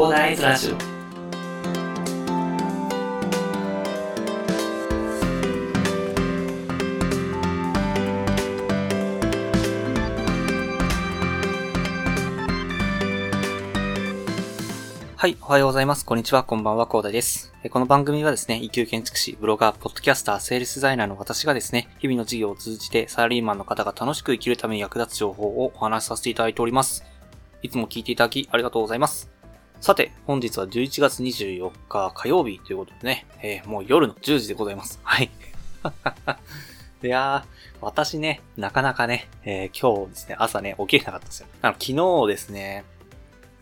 コーダーイズラジオ。はい、おはようございます。こんにちは、こんばんは、コーダです。この番組はですね、一級建築士、ブロガー、ポッドキャスター、セールスデザイナーの私がですね、日々の授業を通じてサラリーマンの方が楽しく生きるために役立つ情報をお話しさせていただいております。いつも聞いていただきありがとうございます。さて、本日は11月24日火曜日ということでね、えーもう夜の10時でございます。はい。いやー、私ね、なかなかね、えー今日ですね、朝ね、起きれなかったんですよ。あの、昨日ですね、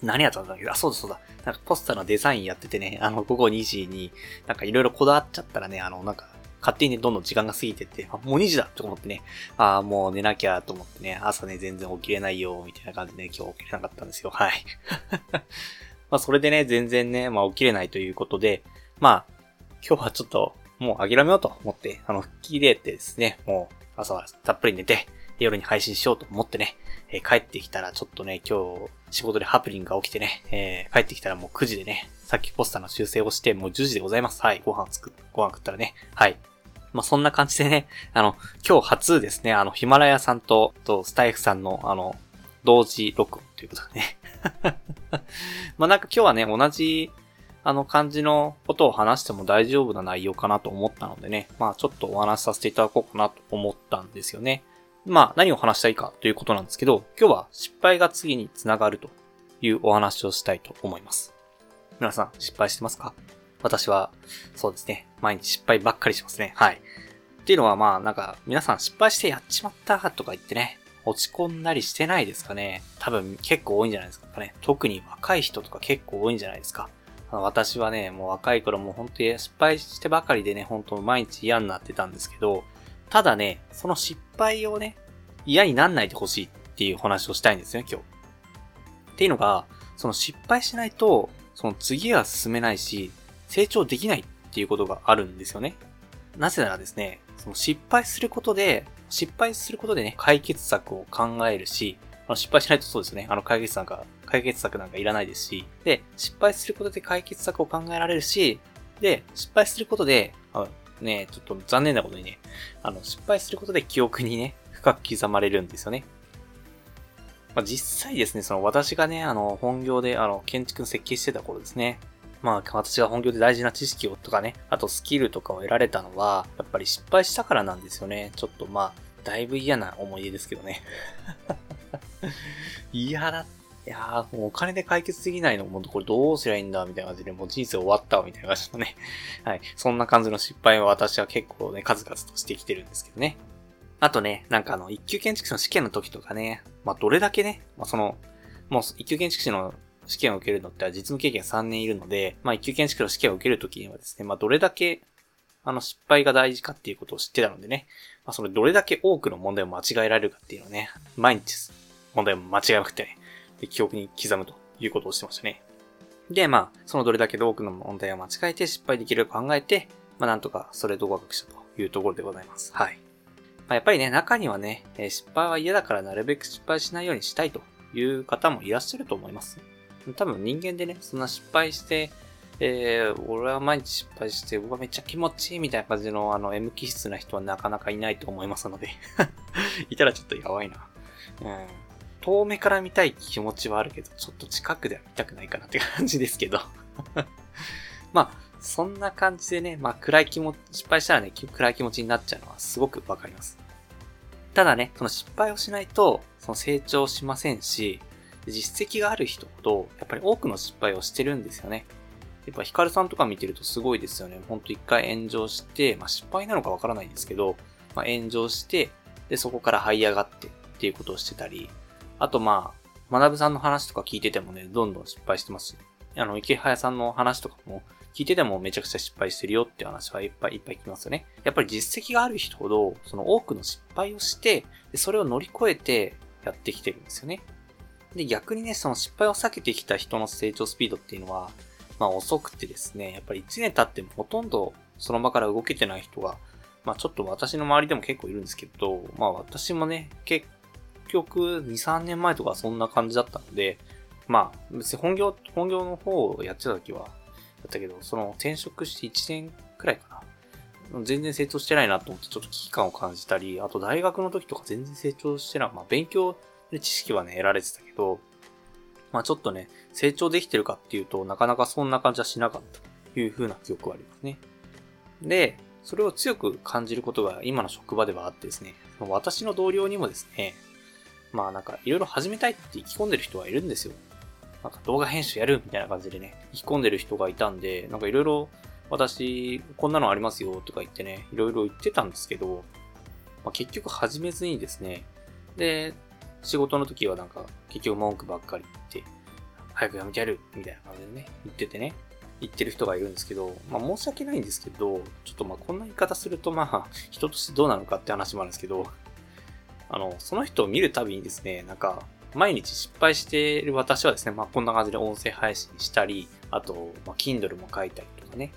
何やったんだっけあ、そうだそうだ。なんかポスターのデザインやっててね、あの、午後2時に、なんかいろいろこだわっちゃったらね、あの、なんか、勝手にね、どんどん時間が過ぎてって、あ、もう2時だと思ってね、あもう寝なきゃと思ってね、朝ね、全然起きれないよ、みたいな感じでね、今日起きれなかったんですよ。はい。まあ、それでね、全然ね、まあ、起きれないということで、まあ、今日はちょっと、もう諦めようと思って、あの、吹き入れてですね、もう、朝はたっぷり寝て、夜に配信しようと思ってね、えー帰ってきたらちょっとね、今日仕事でハプニングが起きてね、えー帰ってきたらもう9時でね、さっきポスターの修正をして、もう10時でございます。はい、ご飯作っ、ご飯食ったらね、はい。まあ、そんな感じでね、あの、今日初ですね、あの、ヒマラヤさんと、と、スタイフさんの、あの、同時録音ということでね。まあ、なんか今日はね、同じ、あの感じのことを話しても大丈夫な内容かなと思ったのでね、まあちょっとお話しさせていただこうかなと思ったんですよね。まあ何を話したいかということなんですけど、今日は失敗が次につながるというお話をしたいと思います。皆さん失敗してますか？私は、そうですね、毎日失敗ばっかりしますね。はい。っていうのはまあなんか皆さん失敗してやっちまったとか言ってね、落ち込んだりしてないですかね多分結構多いんじゃないですかね。特に若い人とか結構多いんじゃないですか。私はね、もう若い頃もう本当に失敗してばかりでね、本当毎日嫌になってたんですけど、ただね、その失敗をね、嫌になんないでほしいっていう話をしたいんですよ、今日。っていうのが、その失敗しないと、その次は進めないし、成長できないっていうことがあるんですよね。なぜならですね、その失敗することで、失敗することでね、解決策を考えるし、あの失敗しないとそうですね。あの解決策が、解決策なんかいらないですし、で、失敗することで解決策を考えられるし、で、失敗することで、あね、ちょっと残念なことにね、あの、失敗することで記憶にね、深く刻まれるんですよね。まあ、実際ですね、その私がね、あの、本業で、あの、建築の設計してた頃ですね。まあ、私が本業で大事な知識をとかね、あとスキルとかを得られたのは、やっぱり失敗したからなんですよね。ちょっとまあ、だいぶ嫌な思い出ですけどね。嫌だ。いやー、もうお金で解決できないの、もうこれどうすりゃいいんだ、みたいな感じで、もう人生終わったわ、みたいな感じのね。はい。そんな感じの失敗は私は結構ね、数々としてきてるんですけどね。あとね、なんかあの、一級建築士の試験の時とかね、まあ、どれだけね、まあ、その、もう一級建築士の試験を受けるのって実務経験3年いるので、まあ、一級建築の試験を受けるときにはですね、まあ、どれだけ、あの、失敗が大事かっていうことを知ってたのでね、まあ、それどれだけ多くの問題を間違えられるかっていうのをね、毎日問題を間違えまくてね、で記憶に刻むということをしてましたね。で、まあ、そのどれだけ多くの問題を間違えて失敗できるか考えて、まあ、なんとかそれと合格したというところでございます。はい。まあ、やっぱりね、中にはね、失敗は嫌だからなるべく失敗しないようにしたいという方もいらっしゃると思います。多分人間でね、そんな失敗して、えー、俺は毎日失敗して、うわ、めっちゃ気持ちいいみたいな感じの、あの、M 気質な人はなかなかいないと思いますので。いたらちょっとやばいな。うん。遠目から見たい気持ちはあるけど、ちょっと近くでは見たくないかなって感じですけど。まあ、そんな感じでね、まあ、暗い気持ち、失敗したらね、暗い気持ちになっちゃうのはすごくわかります。ただね、その失敗をしないと、その成長しませんし、実績がある人ほど、やっぱり多くの失敗をしてるんですよね。やっぱヒカルさんとか見てるとすごいですよね。ほんと一回炎上して、まあ失敗なのかわからないんですけど、まあ炎上して、で、そこから這い上がってっていうことをしてたり、あとまあ、学さんの話とか聞いててもね、どんどん失敗してますし、あの、池早さんの話とかも聞いててもめちゃくちゃ失敗してるよって話はいっぱいいっぱい聞きますよね。やっぱり実績がある人ほど、その多くの失敗をして、でそれを乗り越えてやってきてるんですよね。で、逆にね、その失敗を避けてきた人の成長スピードっていうのは、まあ遅くてですね、やっぱり1年経ってもほとんどその場から動けてない人が、まあちょっと私の周りでも結構いるんですけど、まあ私もね、結局2、3年前とかそんな感じだったので、まあ、別に本業、本業の方をやってた時は、だったけど、その転職して1年くらいかな。全然成長してないなと思ってちょっと危機感を感じたり、あと大学の時とか全然成長してない。まあ勉強で知識はね、得られてたけど、まあちょっとね、成長できてるかっていうと、なかなかそんな感じはしなかったという風な記憶はありますね。で、それを強く感じることが今の職場ではあってですね、私の同僚にもですね、まあなんかいろいろ始めたいって意気込んでる人はいるんですよ。なんか動画編集やるみたいな感じでね、意気込んでる人がいたんで、なんかいろいろ私、こんなのありますよとか言ってね、いろいろ言ってたんですけど、まあ、結局始めずにですね、で、仕事の時はなんか結局文句ばっかり言って、早くやめてやるみたいな感じでね、言っててね、言ってる人がいるんですけど、まあ申し訳ないんですけど、ちょっとまあこんな言い方するとまあ人としてどうなのかって話もあるんですけど、あの、その人を見るたびにですね、なんか、毎日失敗している私はですね、まあこんな感じで音声配信したり、あと、まあ Kindle も書いたりとかね、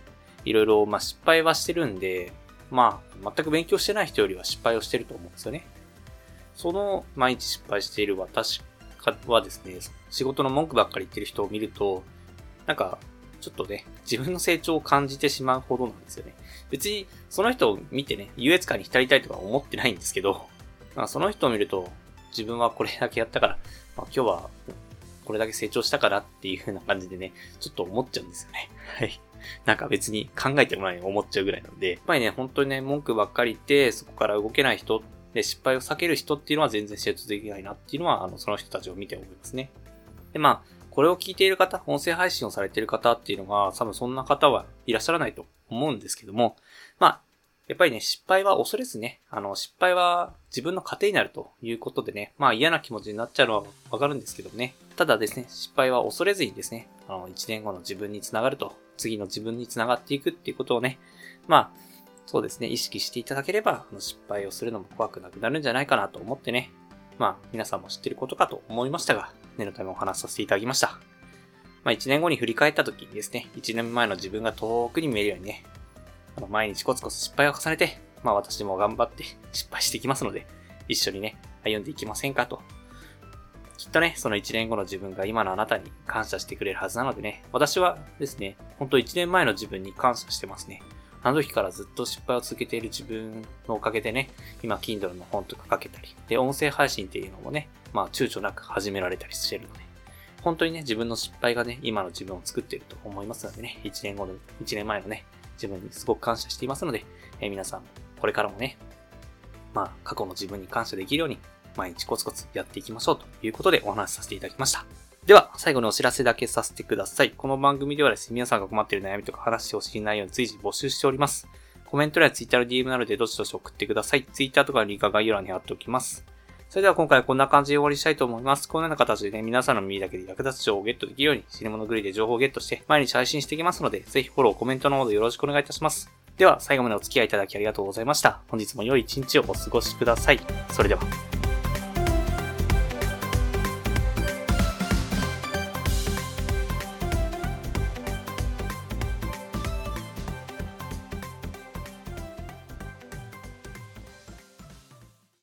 いろいろまあ失敗はしてるんで、まあ全く勉強してない人よりは失敗をしてると思うんですよね。その毎日失敗している私はですね、仕事の文句ばっかり言ってる人を見ると、なんか、ちょっとね、自分の成長を感じてしまうほどなんですよね。別に、その人を見てね、優越感に浸りたいとか思ってないんですけど、まあ、その人を見ると、自分はこれだけやったから、まあ、今日はこれだけ成長したからっていう風な感じでね、ちょっと思っちゃうんですよね。はい。なんか別に考えてもない思っちゃうぐらいなので、やっぱりね、本当にね、文句ばっかり言って、そこから動けない人、で、失敗を避ける人っていうのは全然成長できないなっていうのは、あの、その人たちを見て思いますね。で、まあ、これを聞いている方、音声配信をされている方っていうのが、多分そんな方はいらっしゃらないと思うんですけども、まあ、やっぱりね、失敗は恐れずね、あの、失敗は自分の糧になるということでね、まあ嫌な気持ちになっちゃうのはわかるんですけどね。ただですね、失敗は恐れずにですね、あの、1年後の自分につながると、次の自分につながっていくっていうことをね、まあ、そうですね、意識していただければ、あの失敗をするのも怖くなくなるんじゃないかなと思ってね、まあ、皆さんも知ってることかと思いましたが、念のためお話しさせていただきました。まあ、1年後に振り返った時にですね、1年前の自分が遠くに見えるようにね、あの毎日コツコツ失敗を重ねて、まあ私も頑張って失敗していきますので、一緒にね、歩んでいきませんかと。きっとね、その1年後の自分が今のあなたに感謝してくれるはずなのでね、私はですね、ほんと1年前の自分に感謝してますね。あの時からずっと失敗を続けている自分のおかげでね、今 Kindle の本とか書けたり、で、音声配信っていうのもね、まあ躊躇なく始められたりしてるので、本当にね、自分の失敗がね、今の自分を作っていると思いますのでね、1年後の、1年前のね、自分にすごく感謝していますので、えー、皆さん、これからもね、まあ、過去の自分に感謝できるように、毎日コツコツやっていきましょうということでお話しさせていただきました。では、最後にお知らせだけさせてください。この番組ではですね、皆さんが困っている悩みとか話してほしい内容に随時募集しております。コメント欄や Twitter の DM などでどしどし送ってください。Twitter とかのリンクは概要欄に貼っておきます。それでは今回はこんな感じで終わりしたいと思います。このような形でね、皆さんの耳だけで役立つ情報をゲットできるように、死に物狂いで情報をゲットして、毎日配信していきますので、ぜひフォロー、コメントのほどよろしくお願いいたします。では、最後までお付き合いいただきありがとうございました。本日も良い一日をお過ごしください。それでは。